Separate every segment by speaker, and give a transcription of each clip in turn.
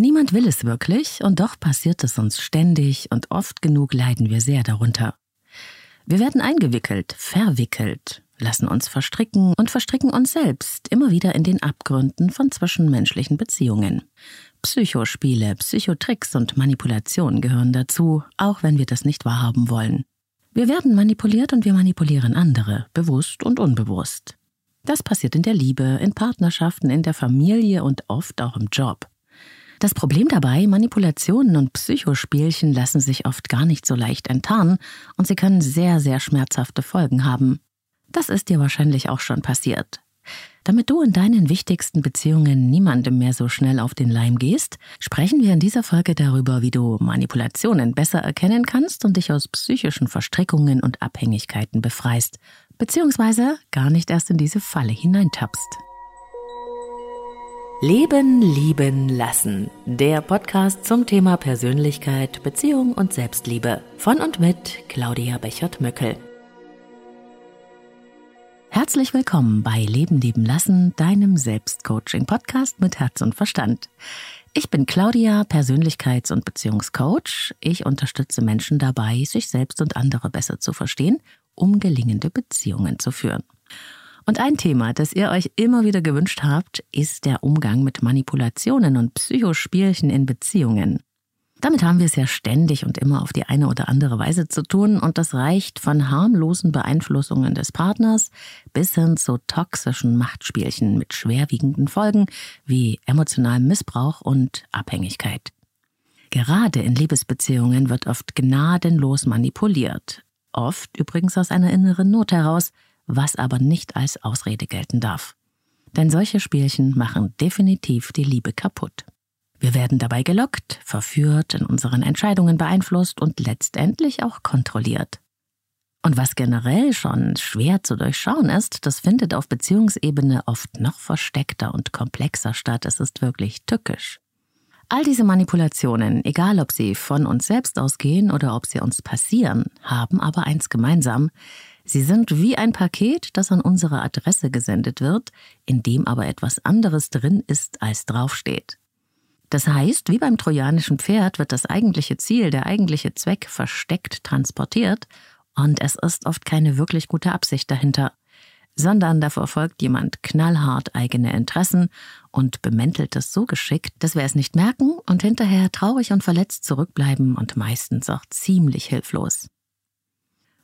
Speaker 1: Niemand will es wirklich, und doch passiert es uns ständig, und oft genug leiden wir sehr darunter. Wir werden eingewickelt, verwickelt, lassen uns verstricken und verstricken uns selbst immer wieder in den Abgründen von zwischenmenschlichen Beziehungen. Psychospiele, Psychotricks und Manipulation gehören dazu, auch wenn wir das nicht wahrhaben wollen. Wir werden manipuliert und wir manipulieren andere, bewusst und unbewusst. Das passiert in der Liebe, in Partnerschaften, in der Familie und oft auch im Job. Das Problem dabei, Manipulationen und Psychospielchen lassen sich oft gar nicht so leicht enttarnen und sie können sehr, sehr schmerzhafte Folgen haben. Das ist dir wahrscheinlich auch schon passiert. Damit du in deinen wichtigsten Beziehungen niemandem mehr so schnell auf den Leim gehst, sprechen wir in dieser Folge darüber, wie du Manipulationen besser erkennen kannst und dich aus psychischen Verstrickungen und Abhängigkeiten befreist, beziehungsweise gar nicht erst in diese Falle hineintappst. Leben, lieben, lassen. Der Podcast zum Thema Persönlichkeit, Beziehung und Selbstliebe. Von und mit Claudia Bechert-Möckel. Herzlich willkommen bei Leben, lieben, lassen, deinem Selbstcoaching-Podcast mit Herz und Verstand. Ich bin Claudia, Persönlichkeits- und Beziehungscoach. Ich unterstütze Menschen dabei, sich selbst und andere besser zu verstehen, um gelingende Beziehungen zu führen. Und ein Thema, das ihr euch immer wieder gewünscht habt, ist der Umgang mit Manipulationen und Psychospielchen in Beziehungen. Damit haben wir es ja ständig und immer auf die eine oder andere Weise zu tun und das reicht von harmlosen Beeinflussungen des Partners bis hin zu toxischen Machtspielchen mit schwerwiegenden Folgen wie emotionalem Missbrauch und Abhängigkeit. Gerade in Liebesbeziehungen wird oft gnadenlos manipuliert. Oft übrigens aus einer inneren Not heraus, was aber nicht als Ausrede gelten darf. Denn solche Spielchen machen definitiv die Liebe kaputt. Wir werden dabei gelockt, verführt, in unseren Entscheidungen beeinflusst und letztendlich auch kontrolliert. Und was generell schon schwer zu durchschauen ist, das findet auf Beziehungsebene oft noch versteckter und komplexer statt. Es ist wirklich tückisch. All diese Manipulationen, egal ob sie von uns selbst ausgehen oder ob sie uns passieren, haben aber eins gemeinsam. Sie sind wie ein Paket, das an unsere Adresse gesendet wird, in dem aber etwas anderes drin ist, als draufsteht. Das heißt, wie beim trojanischen Pferd wird das eigentliche Ziel, der eigentliche Zweck versteckt transportiert und es ist oft keine wirklich gute Absicht dahinter, sondern da verfolgt jemand knallhart eigene Interessen und bemäntelt es so geschickt, dass wir es nicht merken und hinterher traurig und verletzt zurückbleiben und meistens auch ziemlich hilflos.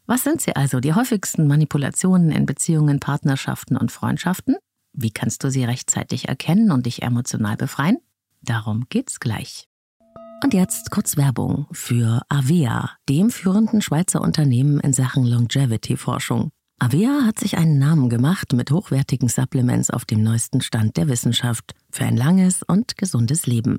Speaker 1: Was sind sie also, die häufigsten Manipulationen in Beziehungen, Partnerschaften und Freundschaften? Wie kannst du sie rechtzeitig erkennen und dich emotional befreien? Darum geht's gleich. Und jetzt kurz Werbung für Avea, dem führenden Schweizer Unternehmen in Sachen Longevity-Forschung. Avea hat sich einen Namen gemacht mit hochwertigen Supplements auf dem neuesten Stand der Wissenschaft für ein langes und gesundes Leben.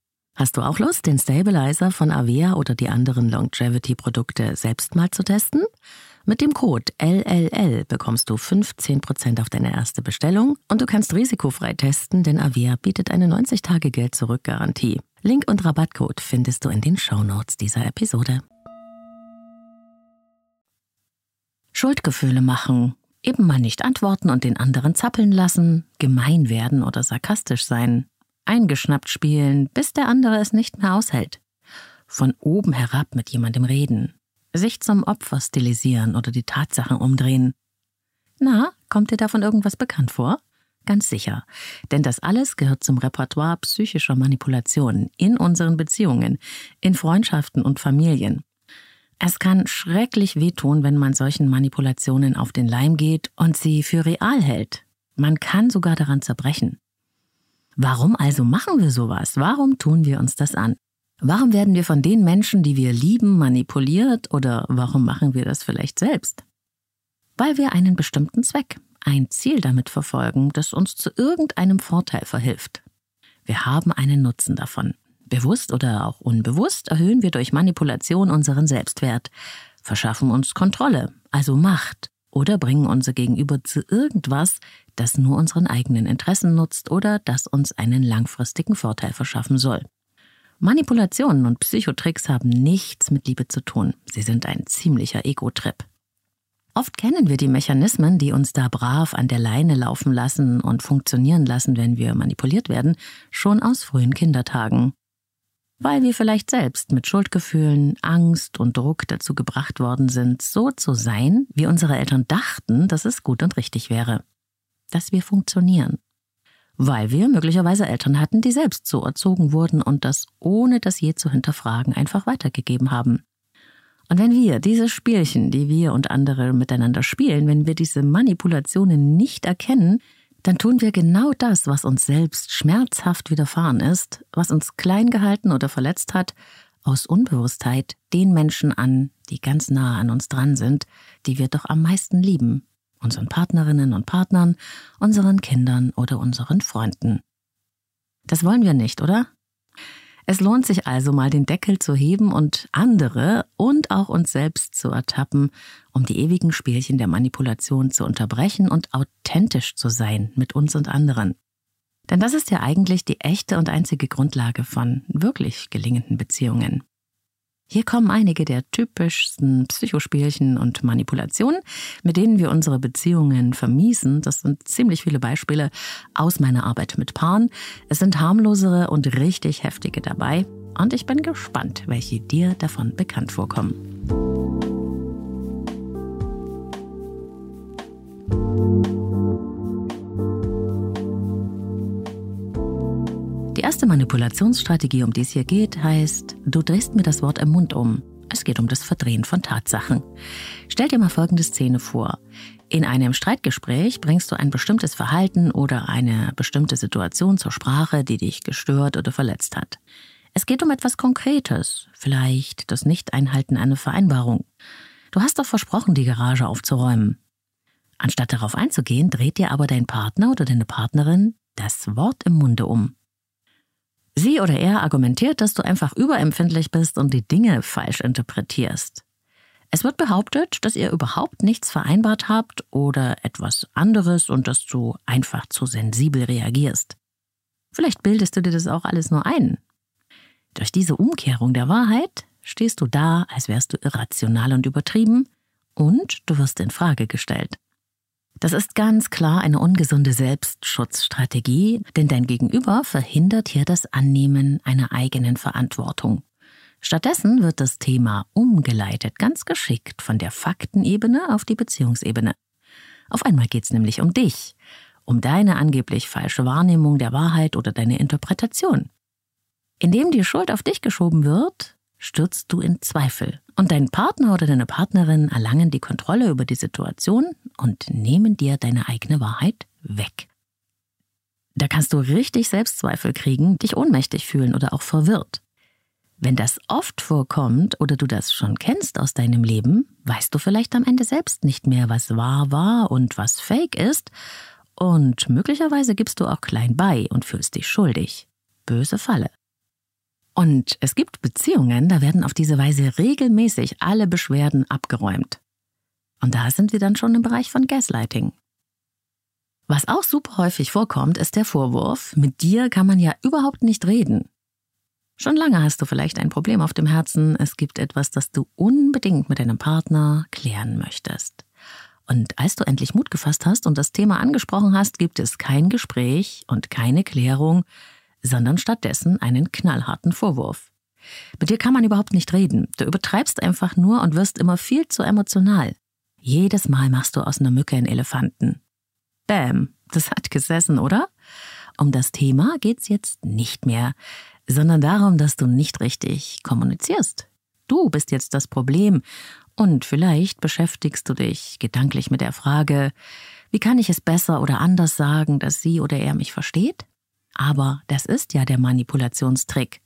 Speaker 1: Hast du auch Lust, den Stabilizer von Avea oder die anderen Longevity-Produkte selbst mal zu testen? Mit dem Code LLL bekommst du 15% auf deine erste Bestellung und du kannst risikofrei testen, denn Avea bietet eine 90-Tage-Geld-Zurück-Garantie. Link und Rabattcode findest du in den Shownotes dieser Episode. Schuldgefühle machen, eben mal nicht antworten und den anderen zappeln lassen, gemein werden oder sarkastisch sein, eingeschnappt spielen, bis der andere es nicht mehr aushält, von oben herab mit jemandem reden, sich zum Opfer stilisieren oder die Tatsachen umdrehen. Na, kommt dir davon irgendwas bekannt vor? Ganz sicher, denn das alles gehört zum Repertoire psychischer Manipulationen in unseren Beziehungen, in Freundschaften und Familien. Es kann schrecklich wehtun, wenn man solchen Manipulationen auf den Leim geht und sie für real hält. Man kann sogar daran zerbrechen. Warum also machen wir sowas? Warum tun wir uns das an? Warum werden wir von den Menschen, die wir lieben, manipuliert oder warum machen wir das vielleicht selbst? Weil wir einen bestimmten Zweck, ein Ziel damit verfolgen, das uns zu irgendeinem Vorteil verhilft. Wir haben einen Nutzen davon. Bewusst oder auch unbewusst erhöhen wir durch Manipulation unseren Selbstwert, verschaffen uns Kontrolle, also Macht, oder bringen unser Gegenüber zu irgendwas, das nur unseren eigenen Interessen nutzt oder das uns einen langfristigen Vorteil verschaffen soll. Manipulationen und Psychotricks haben nichts mit Liebe zu tun. Sie sind ein ziemlicher Ego-Trip. Oft kennen wir die Mechanismen, die uns da brav an der Leine laufen lassen und funktionieren lassen, wenn wir manipuliert werden, schon aus frühen Kindertagen weil wir vielleicht selbst mit Schuldgefühlen, Angst und Druck dazu gebracht worden sind, so zu sein, wie unsere Eltern dachten, dass es gut und richtig wäre. Dass wir funktionieren. Weil wir möglicherweise Eltern hatten, die selbst so erzogen wurden und das ohne das je zu hinterfragen einfach weitergegeben haben. Und wenn wir diese Spielchen, die wir und andere miteinander spielen, wenn wir diese Manipulationen nicht erkennen, dann tun wir genau das, was uns selbst schmerzhaft widerfahren ist, was uns klein gehalten oder verletzt hat, aus Unbewusstheit den Menschen an, die ganz nah an uns dran sind, die wir doch am meisten lieben, unseren Partnerinnen und Partnern, unseren Kindern oder unseren Freunden. Das wollen wir nicht, oder? Es lohnt sich also mal den Deckel zu heben und andere und auch uns selbst zu ertappen, um die ewigen Spielchen der Manipulation zu unterbrechen und authentisch zu sein mit uns und anderen. Denn das ist ja eigentlich die echte und einzige Grundlage von wirklich gelingenden Beziehungen. Hier kommen einige der typischsten Psychospielchen und Manipulationen, mit denen wir unsere Beziehungen vermiesen. Das sind ziemlich viele Beispiele aus meiner Arbeit mit Paaren. Es sind harmlosere und richtig heftige dabei. Und ich bin gespannt, welche dir davon bekannt vorkommen. Die erste Manipulationsstrategie, um die es hier geht, heißt, du drehst mir das Wort im Mund um. Es geht um das Verdrehen von Tatsachen. Stell dir mal folgende Szene vor. In einem Streitgespräch bringst du ein bestimmtes Verhalten oder eine bestimmte Situation zur Sprache, die dich gestört oder verletzt hat. Es geht um etwas Konkretes, vielleicht das Nicht-Einhalten einer Vereinbarung. Du hast doch versprochen, die Garage aufzuräumen. Anstatt darauf einzugehen, dreht dir aber dein Partner oder deine Partnerin das Wort im Munde um. Sie oder er argumentiert, dass du einfach überempfindlich bist und die Dinge falsch interpretierst. Es wird behauptet, dass ihr überhaupt nichts vereinbart habt oder etwas anderes und dass du einfach zu sensibel reagierst. Vielleicht bildest du dir das auch alles nur ein. Durch diese Umkehrung der Wahrheit stehst du da, als wärst du irrational und übertrieben und du wirst in Frage gestellt. Das ist ganz klar eine ungesunde Selbstschutzstrategie, denn dein Gegenüber verhindert hier das Annehmen einer eigenen Verantwortung. Stattdessen wird das Thema umgeleitet, ganz geschickt von der Faktenebene auf die Beziehungsebene. Auf einmal geht es nämlich um dich, um deine angeblich falsche Wahrnehmung der Wahrheit oder deine Interpretation. Indem die Schuld auf dich geschoben wird, stürzt du in Zweifel und dein Partner oder deine Partnerin erlangen die Kontrolle über die Situation und nehmen dir deine eigene Wahrheit weg. Da kannst du richtig Selbstzweifel kriegen, dich ohnmächtig fühlen oder auch verwirrt. Wenn das oft vorkommt oder du das schon kennst aus deinem Leben, weißt du vielleicht am Ende selbst nicht mehr, was wahr war und was fake ist, und möglicherweise gibst du auch klein bei und fühlst dich schuldig. Böse Falle. Und es gibt Beziehungen, da werden auf diese Weise regelmäßig alle Beschwerden abgeräumt. Und da sind wir dann schon im Bereich von Gaslighting. Was auch super häufig vorkommt, ist der Vorwurf, mit dir kann man ja überhaupt nicht reden. Schon lange hast du vielleicht ein Problem auf dem Herzen, es gibt etwas, das du unbedingt mit deinem Partner klären möchtest. Und als du endlich Mut gefasst hast und das Thema angesprochen hast, gibt es kein Gespräch und keine Klärung, sondern stattdessen einen knallharten Vorwurf. Mit dir kann man überhaupt nicht reden. Du übertreibst einfach nur und wirst immer viel zu emotional. Jedes Mal machst du aus einer Mücke einen Elefanten. Bäm, das hat gesessen, oder? Um das Thema geht's jetzt nicht mehr, sondern darum, dass du nicht richtig kommunizierst. du bist jetzt das Problem. Und vielleicht beschäftigst du dich gedanklich mit der Frage, wie kann ich es besser oder anders sagen, dass sie oder er mich versteht? Aber das ist ja der Manipulationstrick.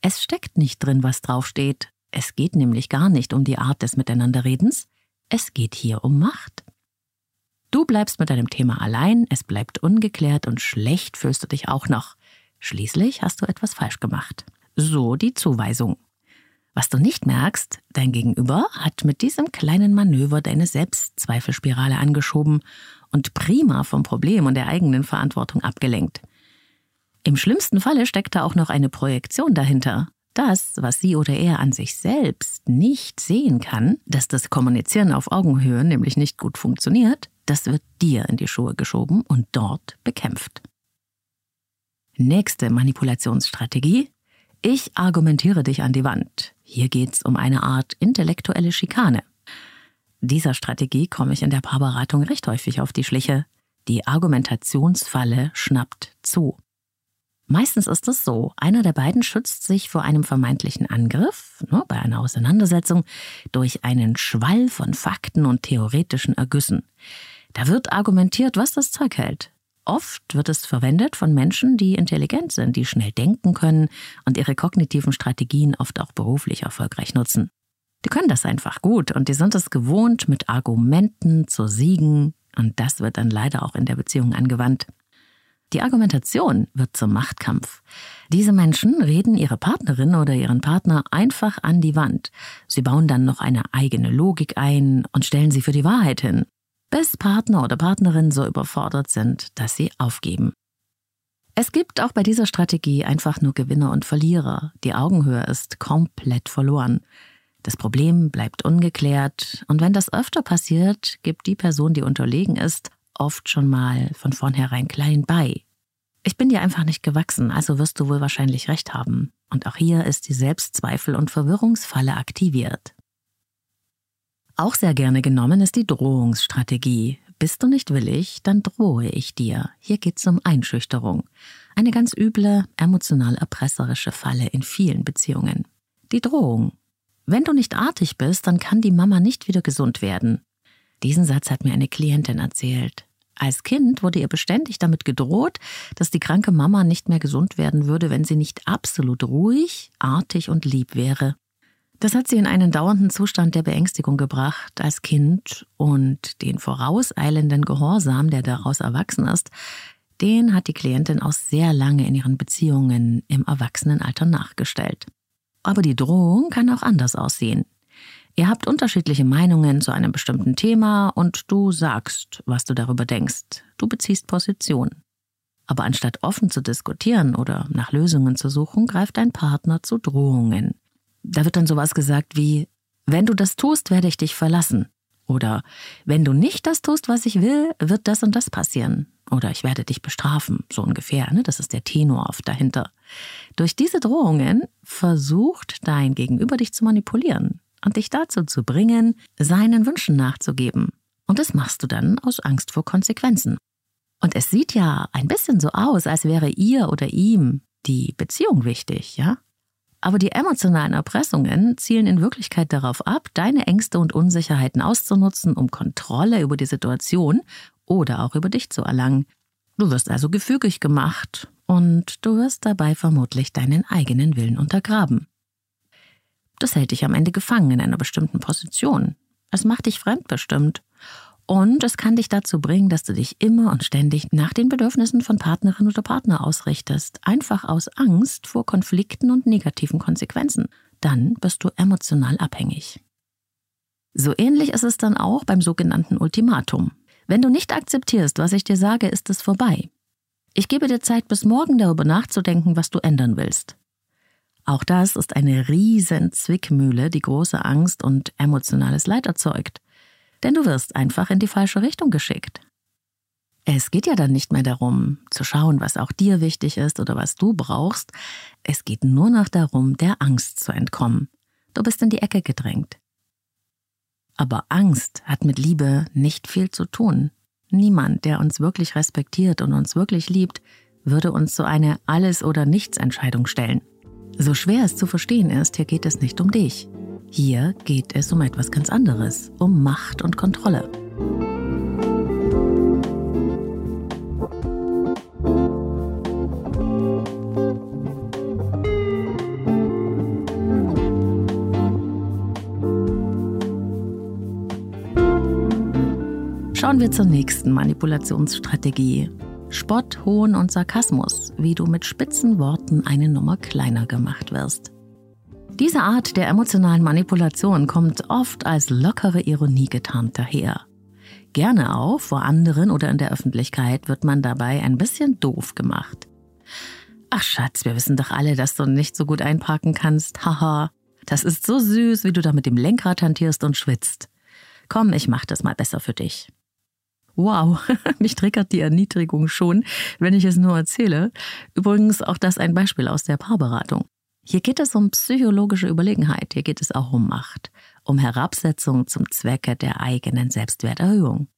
Speaker 1: Es steckt nicht drin, was draufsteht. Es geht nämlich gar nicht um die Art des Miteinanderredens. Es geht hier um Macht. Du bleibst mit deinem Thema allein, es bleibt ungeklärt und schlecht fühlst du dich auch noch. Schließlich hast du etwas falsch gemacht. So die Zuweisung. Was du nicht merkst, dein Gegenüber hat mit diesem kleinen Manöver deine Selbstzweifelspirale angeschoben und prima vom Problem und der eigenen Verantwortung abgelenkt. Im schlimmsten Falle steckt da auch noch eine Projektion dahinter. Das, was sie oder er an sich selbst nicht sehen kann, dass das Kommunizieren auf Augenhöhe nämlich nicht gut funktioniert, das wird dir in die Schuhe geschoben und dort bekämpft. Nächste Manipulationsstrategie. Ich argumentiere dich an die Wand. Hier geht's um eine Art intellektuelle Schikane. Dieser Strategie komme ich in der Paarberatung recht häufig auf die Schliche. Die Argumentationsfalle schnappt zu. Meistens ist es so, einer der beiden schützt sich vor einem vermeintlichen Angriff, ne, bei einer Auseinandersetzung, durch einen Schwall von Fakten und theoretischen Ergüssen. Da wird argumentiert, was das Zeug hält. Oft wird es verwendet von Menschen, die intelligent sind, die schnell denken können und ihre kognitiven Strategien oft auch beruflich erfolgreich nutzen. Die können das einfach gut und die sind es gewohnt, mit Argumenten zu siegen, und das wird dann leider auch in der Beziehung angewandt. Die Argumentation wird zum Machtkampf. Diese Menschen reden ihre Partnerin oder ihren Partner einfach an die Wand. Sie bauen dann noch eine eigene Logik ein und stellen sie für die Wahrheit hin bis Partner oder Partnerin so überfordert sind, dass sie aufgeben. Es gibt auch bei dieser Strategie einfach nur Gewinner und Verlierer. Die Augenhöhe ist komplett verloren. Das Problem bleibt ungeklärt und wenn das öfter passiert, gibt die Person, die unterlegen ist, oft schon mal von vornherein klein bei. Ich bin dir einfach nicht gewachsen, also wirst du wohl wahrscheinlich recht haben. Und auch hier ist die Selbstzweifel- und Verwirrungsfalle aktiviert. Auch sehr gerne genommen ist die Drohungsstrategie. Bist du nicht willig, dann drohe ich dir. Hier geht's um Einschüchterung. Eine ganz üble, emotional erpresserische Falle in vielen Beziehungen. Die Drohung. Wenn du nicht artig bist, dann kann die Mama nicht wieder gesund werden. Diesen Satz hat mir eine Klientin erzählt. Als Kind wurde ihr beständig damit gedroht, dass die kranke Mama nicht mehr gesund werden würde, wenn sie nicht absolut ruhig, artig und lieb wäre. Das hat sie in einen dauernden Zustand der Beängstigung gebracht als Kind und den vorauseilenden Gehorsam, der daraus erwachsen ist, den hat die Klientin auch sehr lange in ihren Beziehungen im Erwachsenenalter nachgestellt. Aber die Drohung kann auch anders aussehen. Ihr habt unterschiedliche Meinungen zu einem bestimmten Thema und du sagst, was du darüber denkst. Du beziehst Position. Aber anstatt offen zu diskutieren oder nach Lösungen zu suchen, greift dein Partner zu Drohungen. Da wird dann sowas gesagt wie, wenn du das tust, werde ich dich verlassen. Oder wenn du nicht das tust, was ich will, wird das und das passieren. Oder ich werde dich bestrafen, so ungefähr. Ne? Das ist der Tenor oft dahinter. Durch diese Drohungen versucht dein Gegenüber dich zu manipulieren und dich dazu zu bringen, seinen Wünschen nachzugeben. Und das machst du dann aus Angst vor Konsequenzen. Und es sieht ja ein bisschen so aus, als wäre ihr oder ihm die Beziehung wichtig, ja? Aber die emotionalen Erpressungen zielen in Wirklichkeit darauf ab, deine Ängste und Unsicherheiten auszunutzen, um Kontrolle über die Situation oder auch über dich zu erlangen. Du wirst also gefügig gemacht und du wirst dabei vermutlich deinen eigenen Willen untergraben. Das hält dich am Ende gefangen in einer bestimmten Position. Es macht dich fremdbestimmt und es kann dich dazu bringen, dass du dich immer und ständig nach den Bedürfnissen von Partnerin oder Partner ausrichtest, einfach aus Angst vor Konflikten und negativen Konsequenzen. Dann bist du emotional abhängig. So ähnlich ist es dann auch beim sogenannten Ultimatum. Wenn du nicht akzeptierst, was ich dir sage, ist es vorbei. Ich gebe dir Zeit bis morgen darüber nachzudenken, was du ändern willst. Auch das ist eine riesen Zwickmühle, die große Angst und emotionales Leid erzeugt denn du wirst einfach in die falsche Richtung geschickt. Es geht ja dann nicht mehr darum, zu schauen, was auch dir wichtig ist oder was du brauchst. Es geht nur noch darum, der Angst zu entkommen. Du bist in die Ecke gedrängt. Aber Angst hat mit Liebe nicht viel zu tun. Niemand, der uns wirklich respektiert und uns wirklich liebt, würde uns so eine Alles- oder Nichts-Entscheidung stellen. So schwer es zu verstehen ist, hier geht es nicht um dich. Hier geht es um etwas ganz anderes, um Macht und Kontrolle. Schauen wir zur nächsten Manipulationsstrategie. Spott, Hohn und Sarkasmus, wie du mit spitzen Worten eine Nummer kleiner gemacht wirst. Diese Art der emotionalen Manipulation kommt oft als lockere Ironie getarnt daher. Gerne auch vor anderen oder in der Öffentlichkeit wird man dabei ein bisschen doof gemacht. Ach Schatz, wir wissen doch alle, dass du nicht so gut einparken kannst. Haha, das ist so süß, wie du da mit dem Lenkrad hantierst und schwitzt. Komm, ich mach das mal besser für dich. Wow, mich triggert die Erniedrigung schon, wenn ich es nur erzähle. Übrigens auch das ein Beispiel aus der Paarberatung. Hier geht es um psychologische Überlegenheit, hier geht es auch um Macht, um Herabsetzung zum Zwecke der eigenen Selbstwerterhöhung.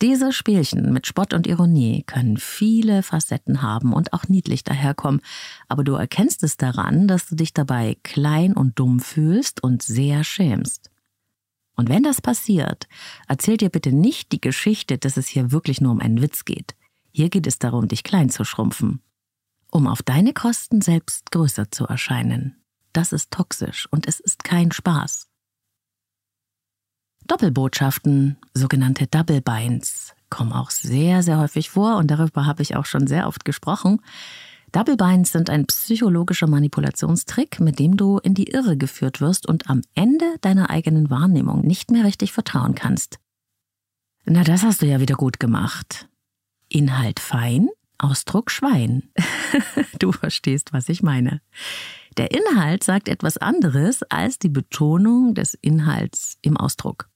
Speaker 1: Diese Spielchen mit Spott und Ironie können viele Facetten haben und auch niedlich daherkommen, aber du erkennst es daran, dass du dich dabei klein und dumm fühlst und sehr schämst. Und wenn das passiert, erzähl dir bitte nicht die Geschichte, dass es hier wirklich nur um einen Witz geht. Hier geht es darum, dich klein zu schrumpfen. Um auf deine Kosten selbst größer zu erscheinen. Das ist toxisch und es ist kein Spaß. Doppelbotschaften, sogenannte Double Binds, kommen auch sehr, sehr häufig vor und darüber habe ich auch schon sehr oft gesprochen. Double Binds sind ein psychologischer Manipulationstrick, mit dem du in die Irre geführt wirst und am Ende deiner eigenen Wahrnehmung nicht mehr richtig vertrauen kannst. Na, das hast du ja wieder gut gemacht. Inhalt fein, Ausdruck Schwein. du verstehst, was ich meine. Der Inhalt sagt etwas anderes als die Betonung des Inhalts im Ausdruck.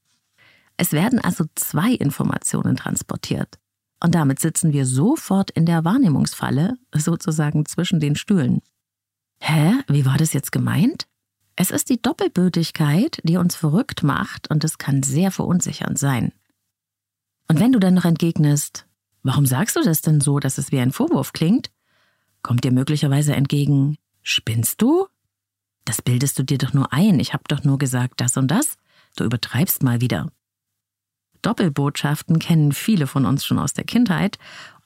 Speaker 1: Es werden also zwei Informationen transportiert. Und damit sitzen wir sofort in der Wahrnehmungsfalle, sozusagen zwischen den Stühlen. Hä? Wie war das jetzt gemeint? Es ist die Doppelbötigkeit, die uns verrückt macht und es kann sehr verunsichernd sein. Und wenn du dann noch entgegnest, warum sagst du das denn so, dass es wie ein Vorwurf klingt, kommt dir möglicherweise entgegen, spinnst du? Das bildest du dir doch nur ein, ich hab doch nur gesagt das und das, du übertreibst mal wieder. Doppelbotschaften kennen viele von uns schon aus der Kindheit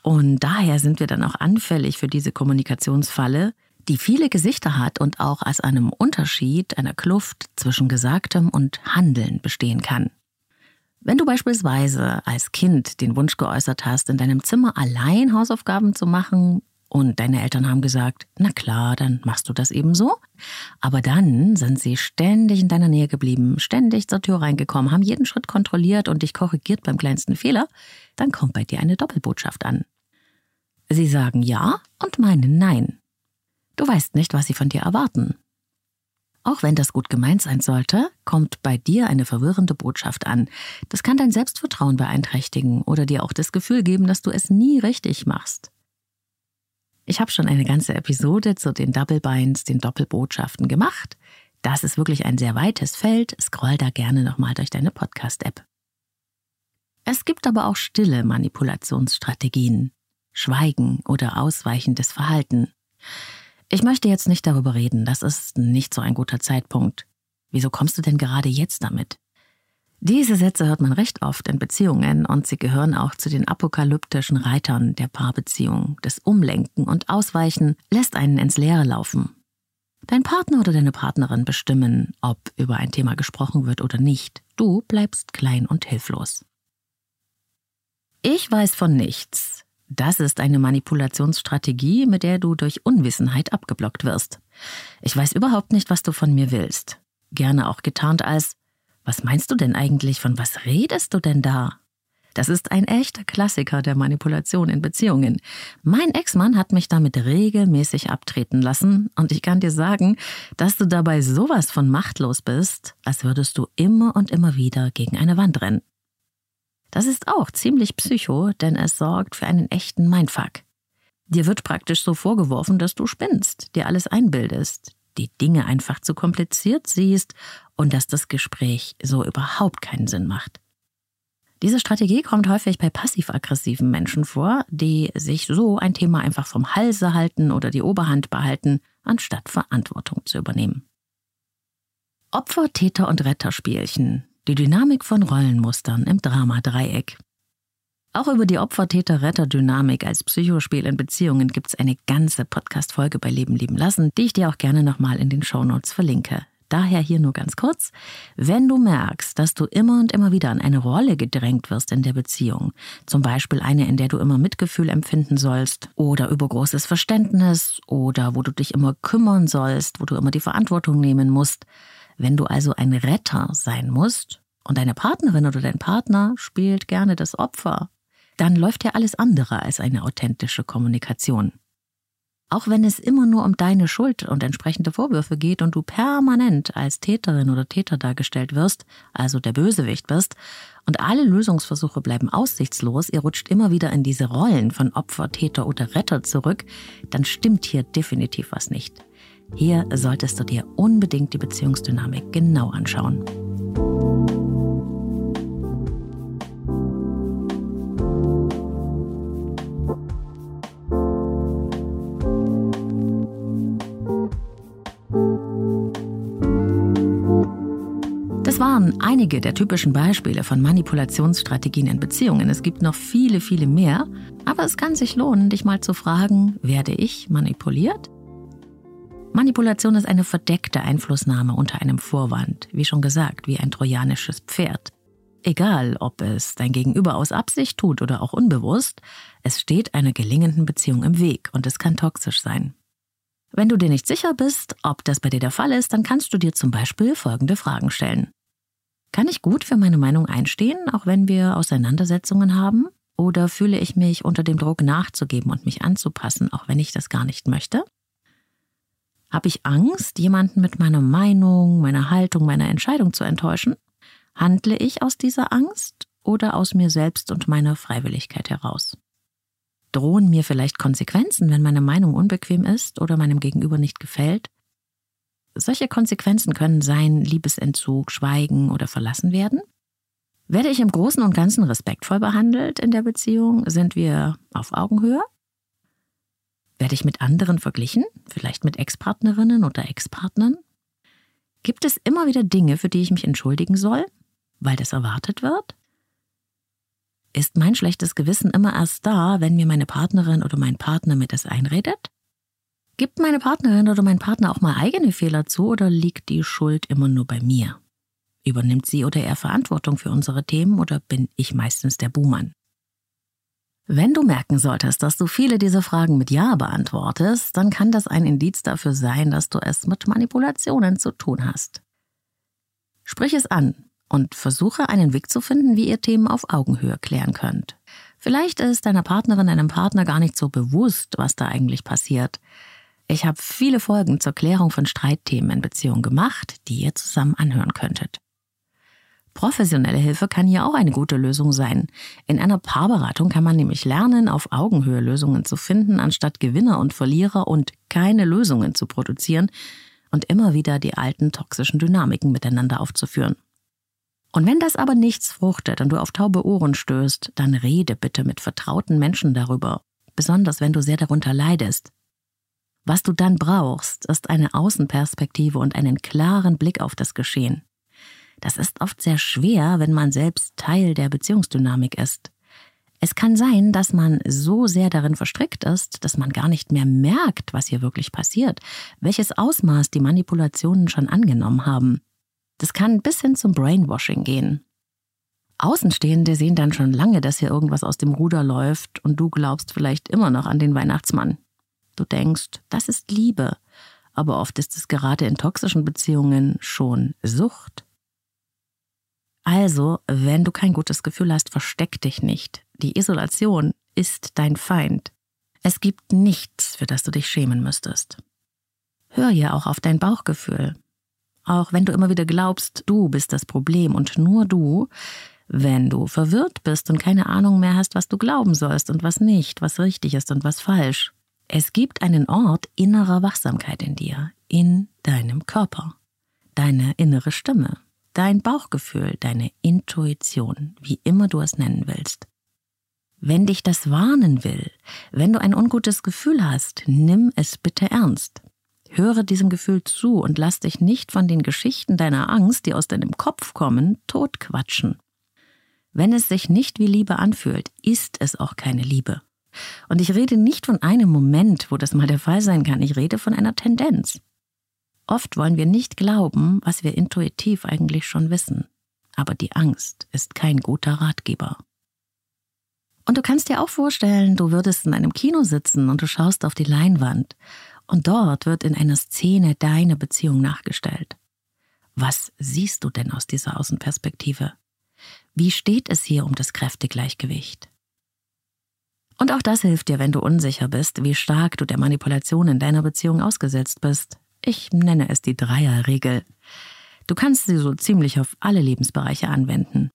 Speaker 1: und daher sind wir dann auch anfällig für diese Kommunikationsfalle, die viele Gesichter hat und auch als einem Unterschied, einer Kluft zwischen Gesagtem und Handeln bestehen kann. Wenn du beispielsweise als Kind den Wunsch geäußert hast, in deinem Zimmer allein Hausaufgaben zu machen, und deine Eltern haben gesagt, na klar, dann machst du das eben so. Aber dann sind sie ständig in deiner Nähe geblieben, ständig zur Tür reingekommen, haben jeden Schritt kontrolliert und dich korrigiert beim kleinsten Fehler. Dann kommt bei dir eine Doppelbotschaft an. Sie sagen ja und meinen nein. Du weißt nicht, was sie von dir erwarten. Auch wenn das gut gemeint sein sollte, kommt bei dir eine verwirrende Botschaft an. Das kann dein Selbstvertrauen beeinträchtigen oder dir auch das Gefühl geben, dass du es nie richtig machst. Ich habe schon eine ganze Episode zu den Double Binds, den Doppelbotschaften gemacht. Das ist wirklich ein sehr weites Feld. Scroll da gerne nochmal durch deine Podcast-App. Es gibt aber auch stille Manipulationsstrategien. Schweigen oder ausweichendes Verhalten. Ich möchte jetzt nicht darüber reden, das ist nicht so ein guter Zeitpunkt. Wieso kommst du denn gerade jetzt damit? Diese Sätze hört man recht oft in Beziehungen und sie gehören auch zu den apokalyptischen Reitern der Paarbeziehung. Das Umlenken und Ausweichen lässt einen ins Leere laufen. Dein Partner oder deine Partnerin bestimmen, ob über ein Thema gesprochen wird oder nicht. Du bleibst klein und hilflos. Ich weiß von nichts. Das ist eine Manipulationsstrategie, mit der du durch Unwissenheit abgeblockt wirst. Ich weiß überhaupt nicht, was du von mir willst. Gerne auch getarnt als was meinst du denn eigentlich? Von was redest du denn da? Das ist ein echter Klassiker der Manipulation in Beziehungen. Mein Ex-Mann hat mich damit regelmäßig abtreten lassen und ich kann dir sagen, dass du dabei sowas von machtlos bist, als würdest du immer und immer wieder gegen eine Wand rennen. Das ist auch ziemlich psycho, denn es sorgt für einen echten Mindfuck. Dir wird praktisch so vorgeworfen, dass du spinnst, dir alles einbildest, die Dinge einfach zu kompliziert siehst und dass das Gespräch so überhaupt keinen Sinn macht. Diese Strategie kommt häufig bei passiv-aggressiven Menschen vor, die sich so ein Thema einfach vom Halse halten oder die Oberhand behalten, anstatt Verantwortung zu übernehmen. Opfer, Täter und Retterspielchen. Die Dynamik von Rollenmustern im Drama-Dreieck. Auch über die Opfer-Täter-Retter-Dynamik als Psychospiel in Beziehungen gibt es eine ganze Podcast-Folge bei Leben lieben lassen, die ich dir auch gerne nochmal in den Shownotes verlinke. Daher hier nur ganz kurz. Wenn du merkst, dass du immer und immer wieder an eine Rolle gedrängt wirst in der Beziehung, zum Beispiel eine, in der du immer Mitgefühl empfinden sollst oder übergroßes Verständnis oder wo du dich immer kümmern sollst, wo du immer die Verantwortung nehmen musst, wenn du also ein Retter sein musst und deine Partnerin oder dein Partner spielt gerne das Opfer, dann läuft ja alles andere als eine authentische Kommunikation. Auch wenn es immer nur um deine Schuld und entsprechende Vorwürfe geht und du permanent als Täterin oder Täter dargestellt wirst, also der Bösewicht bist, und alle Lösungsversuche bleiben aussichtslos, ihr rutscht immer wieder in diese Rollen von Opfer, Täter oder Retter zurück, dann stimmt hier definitiv was nicht. Hier solltest du dir unbedingt die Beziehungsdynamik genau anschauen. Das waren einige der typischen Beispiele von Manipulationsstrategien in Beziehungen. Es gibt noch viele, viele mehr, aber es kann sich lohnen, dich mal zu fragen, werde ich manipuliert? Manipulation ist eine verdeckte Einflussnahme unter einem Vorwand, wie schon gesagt, wie ein trojanisches Pferd. Egal, ob es dein Gegenüber aus Absicht tut oder auch unbewusst, es steht einer gelingenden Beziehung im Weg und es kann toxisch sein. Wenn du dir nicht sicher bist, ob das bei dir der Fall ist, dann kannst du dir zum Beispiel folgende Fragen stellen. Kann ich gut für meine Meinung einstehen, auch wenn wir Auseinandersetzungen haben? Oder fühle ich mich unter dem Druck nachzugeben und mich anzupassen, auch wenn ich das gar nicht möchte? Habe ich Angst, jemanden mit meiner Meinung, meiner Haltung, meiner Entscheidung zu enttäuschen? Handle ich aus dieser Angst oder aus mir selbst und meiner Freiwilligkeit heraus? Drohen mir vielleicht Konsequenzen, wenn meine Meinung unbequem ist oder meinem Gegenüber nicht gefällt? Solche Konsequenzen können sein Liebesentzug, Schweigen oder verlassen werden. Werde ich im Großen und Ganzen respektvoll behandelt in der Beziehung? Sind wir auf Augenhöhe? Werde ich mit anderen verglichen? Vielleicht mit Ex-Partnerinnen oder Ex-Partnern? Gibt es immer wieder Dinge, für die ich mich entschuldigen soll, weil das erwartet wird? Ist mein schlechtes Gewissen immer erst da, wenn mir meine Partnerin oder mein Partner mir das einredet? Gibt meine Partnerin oder mein Partner auch mal eigene Fehler zu oder liegt die Schuld immer nur bei mir? Übernimmt sie oder er Verantwortung für unsere Themen oder bin ich meistens der Buhmann? Wenn du merken solltest, dass du viele dieser Fragen mit Ja beantwortest, dann kann das ein Indiz dafür sein, dass du es mit Manipulationen zu tun hast. Sprich es an und versuche einen Weg zu finden, wie ihr Themen auf Augenhöhe klären könnt. Vielleicht ist deiner Partnerin, deinem Partner gar nicht so bewusst, was da eigentlich passiert. Ich habe viele Folgen zur Klärung von Streitthemen in Beziehungen gemacht, die ihr zusammen anhören könntet. Professionelle Hilfe kann hier auch eine gute Lösung sein. In einer Paarberatung kann man nämlich lernen, auf Augenhöhe Lösungen zu finden, anstatt Gewinner und Verlierer und keine Lösungen zu produzieren und immer wieder die alten toxischen Dynamiken miteinander aufzuführen. Und wenn das aber nichts fruchtet und du auf taube Ohren stößt, dann rede bitte mit vertrauten Menschen darüber, besonders wenn du sehr darunter leidest. Was du dann brauchst, ist eine Außenperspektive und einen klaren Blick auf das Geschehen. Das ist oft sehr schwer, wenn man selbst Teil der Beziehungsdynamik ist. Es kann sein, dass man so sehr darin verstrickt ist, dass man gar nicht mehr merkt, was hier wirklich passiert, welches Ausmaß die Manipulationen schon angenommen haben. Das kann bis hin zum Brainwashing gehen. Außenstehende sehen dann schon lange, dass hier irgendwas aus dem Ruder läuft und du glaubst vielleicht immer noch an den Weihnachtsmann. Du denkst, das ist Liebe, aber oft ist es gerade in toxischen Beziehungen schon Sucht. Also, wenn du kein gutes Gefühl hast, versteck dich nicht. Die Isolation ist dein Feind. Es gibt nichts, für das du dich schämen müsstest. Hör ja auch auf dein Bauchgefühl. Auch wenn du immer wieder glaubst, du bist das Problem und nur du, wenn du verwirrt bist und keine Ahnung mehr hast, was du glauben sollst und was nicht, was richtig ist und was falsch, es gibt einen Ort innerer Wachsamkeit in dir, in deinem Körper, deine innere Stimme. dein Bauchgefühl, deine Intuition, wie immer du es nennen willst. Wenn dich das warnen will, wenn du ein ungutes Gefühl hast, nimm es bitte ernst. Höre diesem Gefühl zu und lass dich nicht von den Geschichten deiner Angst, die aus deinem Kopf kommen, totquatschen. Wenn es sich nicht wie Liebe anfühlt, ist es auch keine Liebe. Und ich rede nicht von einem Moment, wo das mal der Fall sein kann, ich rede von einer Tendenz. Oft wollen wir nicht glauben, was wir intuitiv eigentlich schon wissen. Aber die Angst ist kein guter Ratgeber. Und du kannst dir auch vorstellen, du würdest in einem Kino sitzen und du schaust auf die Leinwand und dort wird in einer Szene deine Beziehung nachgestellt. Was siehst du denn aus dieser Außenperspektive? Wie steht es hier um das Kräftegleichgewicht? Und auch das hilft dir, wenn du unsicher bist, wie stark du der Manipulation in deiner Beziehung ausgesetzt bist. Ich nenne es die Dreierregel. Du kannst sie so ziemlich auf alle Lebensbereiche anwenden.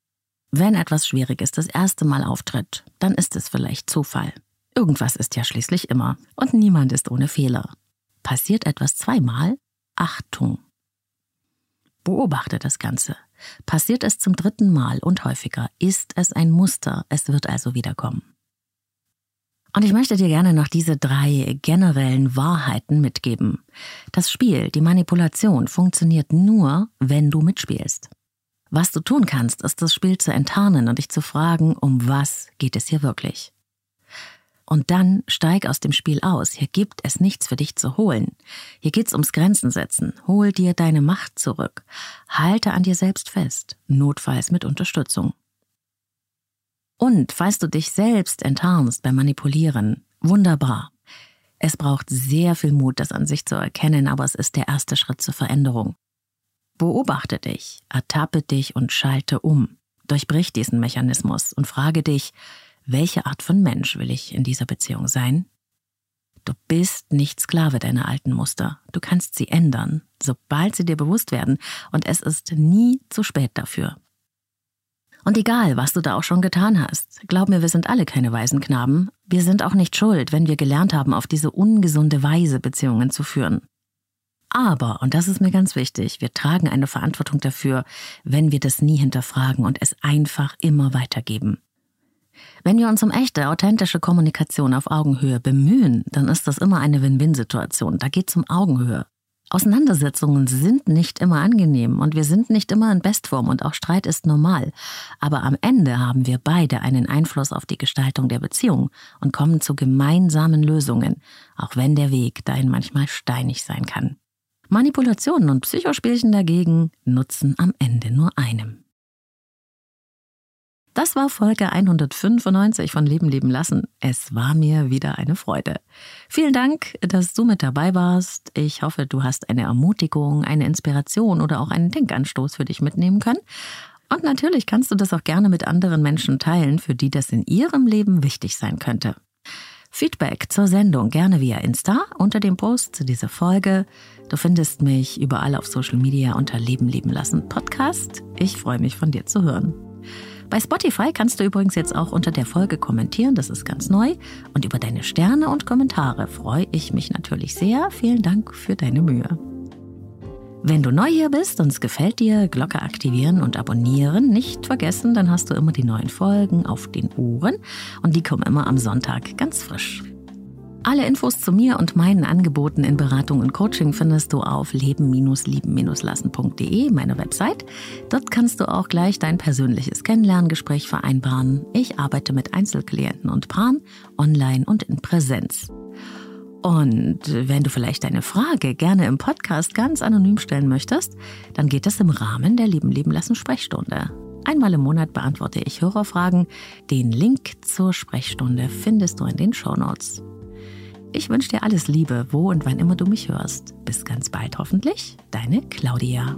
Speaker 1: Wenn etwas Schwieriges das erste Mal auftritt, dann ist es vielleicht Zufall. Irgendwas ist ja schließlich immer und niemand ist ohne Fehler. Passiert etwas zweimal? Achtung! Beobachte das Ganze. Passiert es zum dritten Mal und häufiger, ist es ein Muster, es wird also wiederkommen. Und ich möchte dir gerne noch diese drei generellen Wahrheiten mitgeben. Das Spiel, die Manipulation funktioniert nur, wenn du mitspielst. Was du tun kannst, ist das Spiel zu enttarnen und dich zu fragen, um was geht es hier wirklich. Und dann steig aus dem Spiel aus. Hier gibt es nichts für dich zu holen. Hier geht's ums Grenzen setzen. Hol dir deine Macht zurück. Halte an dir selbst fest. Notfalls mit Unterstützung. Und falls du dich selbst enttarnst beim Manipulieren, wunderbar. Es braucht sehr viel Mut, das an sich zu erkennen, aber es ist der erste Schritt zur Veränderung. Beobachte dich, ertappe dich und schalte um. Durchbrich diesen Mechanismus und frage dich, welche Art von Mensch will ich in dieser Beziehung sein? Du bist nicht Sklave deiner alten Muster. Du kannst sie ändern, sobald sie dir bewusst werden, und es ist nie zu spät dafür. Und egal, was du da auch schon getan hast, glaub mir, wir sind alle keine Waisenknaben. Wir sind auch nicht schuld, wenn wir gelernt haben, auf diese ungesunde Weise Beziehungen zu führen. Aber, und das ist mir ganz wichtig, wir tragen eine Verantwortung dafür, wenn wir das nie hinterfragen und es einfach immer weitergeben. Wenn wir uns um echte, authentische Kommunikation auf Augenhöhe bemühen, dann ist das immer eine Win-Win-Situation. Da geht es um Augenhöhe. Auseinandersetzungen sind nicht immer angenehm und wir sind nicht immer in Bestform und auch Streit ist normal. Aber am Ende haben wir beide einen Einfluss auf die Gestaltung der Beziehung und kommen zu gemeinsamen Lösungen, auch wenn der Weg dahin manchmal steinig sein kann. Manipulationen und Psychospielchen dagegen nutzen am Ende nur einem. Das war Folge 195 von Leben leben lassen. Es war mir wieder eine Freude. Vielen Dank, dass du mit dabei warst. Ich hoffe, du hast eine Ermutigung, eine Inspiration oder auch einen Denkanstoß für dich mitnehmen können. Und natürlich kannst du das auch gerne mit anderen Menschen teilen, für die das in ihrem Leben wichtig sein könnte. Feedback zur Sendung gerne via Insta unter dem Post zu dieser Folge. Du findest mich überall auf Social Media unter Leben leben lassen Podcast. Ich freue mich von dir zu hören. Bei Spotify kannst du übrigens jetzt auch unter der Folge kommentieren, das ist ganz neu. Und über deine Sterne und Kommentare freue ich mich natürlich sehr. Vielen Dank für deine Mühe. Wenn du neu hier bist und es gefällt dir, Glocke aktivieren und abonnieren nicht vergessen, dann hast du immer die neuen Folgen auf den Ohren und die kommen immer am Sonntag ganz frisch. Alle Infos zu mir und meinen Angeboten in Beratung und Coaching findest du auf leben-lieben-lassen.de, meine Website. Dort kannst du auch gleich dein persönliches Kennenlerngespräch vereinbaren. Ich arbeite mit Einzelklienten und Paaren, online und in Präsenz. Und wenn du vielleicht deine Frage gerne im Podcast ganz anonym stellen möchtest, dann geht das im Rahmen der Leben leben lassen Sprechstunde. Einmal im Monat beantworte ich Hörerfragen. Den Link zur Sprechstunde findest du in den Show Notes. Ich wünsche dir alles Liebe, wo und wann immer du mich hörst. Bis ganz bald hoffentlich, deine Claudia.